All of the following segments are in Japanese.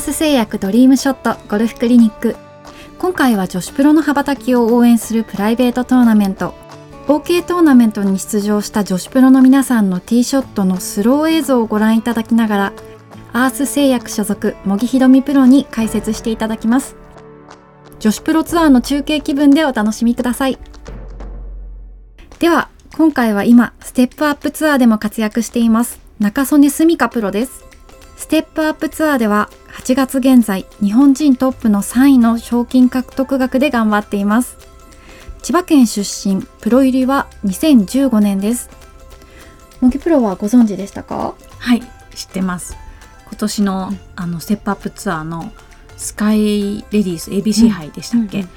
ース製薬ドリームショットゴルフクリニック。今回は女子プロの羽ばたきを応援するプライベートトーナメント。OK トーナメントに出場した女子プロの皆さんのティーショットのスロー映像をご覧いただきながらアース製薬所属茂木ひろみプロに解説していただきます。女子プロツアーの中継気分でお楽しみください。では今回は今ステップアップツアーでも活躍しています仲宗根澄香プロです。ステップアップツアーでは8月現在日本人トップの3位の賞金獲得額で頑張っています。千葉県出身プロ入りは2015年です。茂木プロはご存知でしたか？はい知ってます。今年の,、あのステップアップツアーのスカイレディース ABC 杯でしたっけ、うんうん。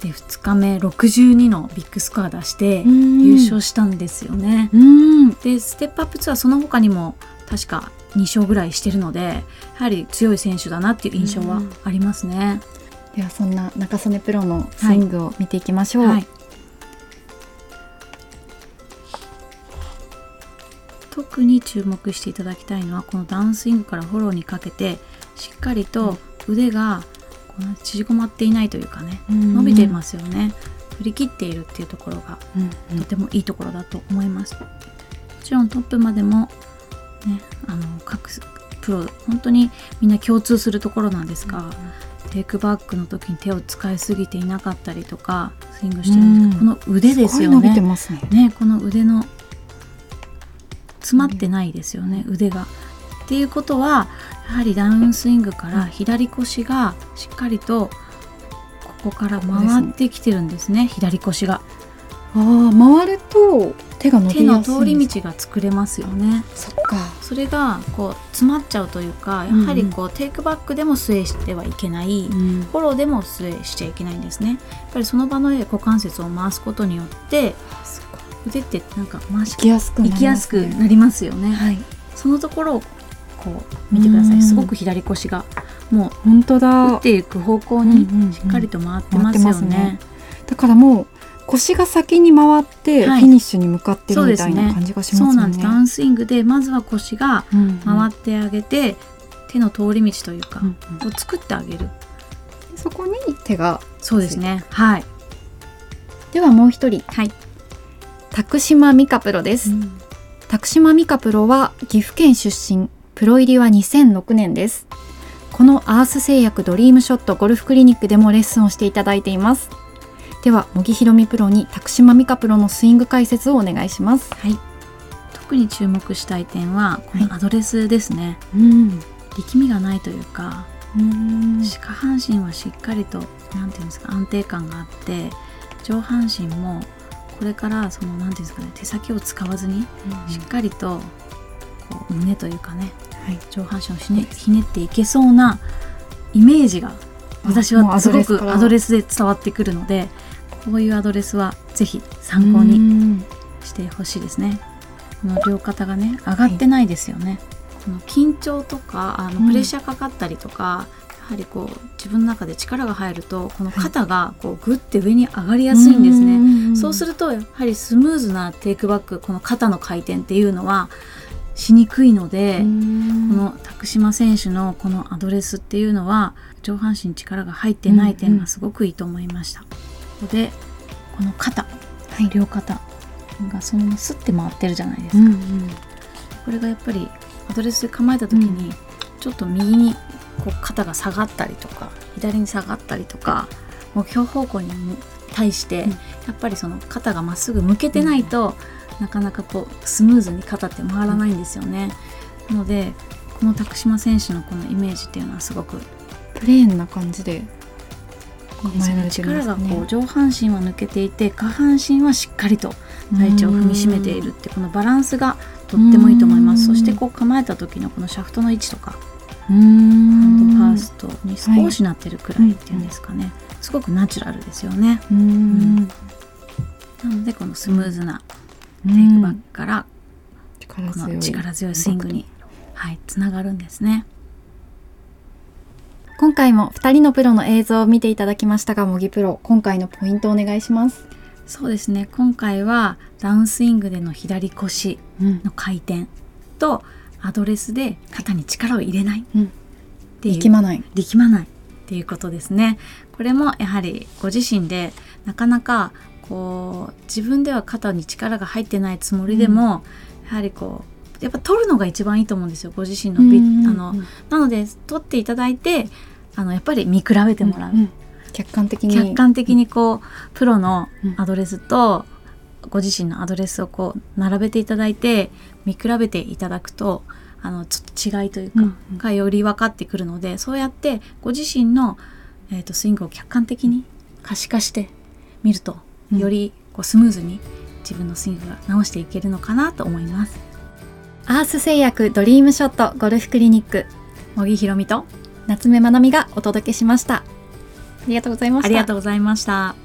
で2日目62のビッグスコア出して優勝したんですよね。でステップアップツアーその他にも確か2勝ぐらいしてるのでやはり強い選手だなっていう印象はありますね。ではそんな中曽根プロのスイングを見ていきましょう。はい。はい特に注目していただきたいのはこのダウンスイングからフォローにかけてしっかりと腕がこの縮こまっていないというかね、伸びていますよね。振り切っているっていうところがとてもいいところだと思います、もちろんトップまでもねあの各プロ本当にみんな共通するところなんですが、テイクバックの時に手を使いすぎていなかったりとかスイングしてるんですけど、この腕ですよね。ね、ね、この腕の詰まってないですよね、腕が。っていうことはやはりダウンスイングから左腰がしっかりとここから回ってきてるんですね、左腰が。ああ回ると手が伸び手の通り道が作れますよね。そっか。それがこう詰まっちゃうというかやはりこう、うん、テイクバックでもスウェイしてはいけない、うん、フォローでもスウェイしちゃいけないんですね。やっぱりその場の股関節を回すことによって腕ってなんか回し行きやすく、なりますよね、はい、そのところをこう見てください。すごく左腰がもう本当だ。打っていく方向にしっかりと回ってますよね。ね、だからもう腰が先に回ってフィニッシュに向かってるみたいな感じがしますね。そうなんです。ダウンスイングでまずは腰が回ってあげて、うんうん、手の通り道というか、うんうん、を作ってあげる。そこに手がそうですね。はい。ではもう一人。はい。拓島美香プロです。うん、拓島美香プロは岐阜県出身。プロ入りは2006年です。このアース製薬ドリームショットゴルフクリニックでもレッスンをしていただいています。では茂木ひろみプロに拓島美香プロのスイング解説をお願いします。はい。特に注目したい点はこのアドレスですね、はい、うん。力みがないというか下半身はしっかりとなんていうんですか安定感があって上半身もこれからそのなんていうんですかね手先を使わずにしっかりとこう胸というかね、はい、上半身をひねひねっていけそうなイメージが私はすごくアドレスで伝わってくるのでこういうアドレスはぜひ参考にしてほしいですね。この両肩がね上がってないですよね。はい、この緊張とかあのプレッシャーかかったりとか、うん、やはりこう自分の中で力が入るとこの肩がこうグッて上に上がりやすいんですね。そうするとやはりスムーズなテイクバックこの肩の回転っていうのはしにくいのでこの拓島選手のこのアドレスっていうのは上半身力が入ってない点がすごくいいと思いました。うんうんこでこの肩、はい、両肩がそのまますって回ってるじゃないですか、うんうん、これがやっぱりアドレスで構えた時に、ちょっと右にこう肩が下がったりとか左に下がったりとか目標方向に対して、やっぱりその肩がまっすぐ向けてないと、なかなかこうスムーズに肩って回らないんですよね。なのでこの拓島選手のこのイメージっていうのはすごくプレーンな感じで力がこう上半身は抜けていて下半身はしっかりと大地を踏みしめているってこのバランスがとってもいいと思います。そしてこう構えた時のこのシャフトの位置とかハンドファーストに少しなってるくらいっていうんですかね、はい、すごくナチュラルですよね。うん、なのでこのスムーズなテイクバックからこの力強いスイングに、はい、つながるんですね。今回も2人のプロの映像を見ていただきましたが、模擬プロ、今回のポイントをお願いします。そうですね、今回はダウンスイングでの左腰の回転と、アドレスで肩に力を入れない。うん、っていう。力まない。力まない。っていうことですね。これもやはりご自身でなかなかこう自分では肩に力が入ってないつもりでも、うん、やはりこうやっぱ取るのが一番いいと思うんですよご自身のビ、うんうん、あのなので取っていただいてあのやっぱり見比べてもらう、うんうん、客観的に。客観的にこうプロのアドレスと、ご自身のアドレスをこう並べていただいて見比べていただくとあのちょっと違いというか、がより分かってくるのでそうやってご自身の、えーと、スイングを客観的に可視化してみると、よりこうスムーズに自分のスイングが直していけるのかなと思います。アース製薬ドリームショットゴルフクリニック茂木ひろみと夏目まなみがお届けしました。ありがとうございました。ありがとうございました。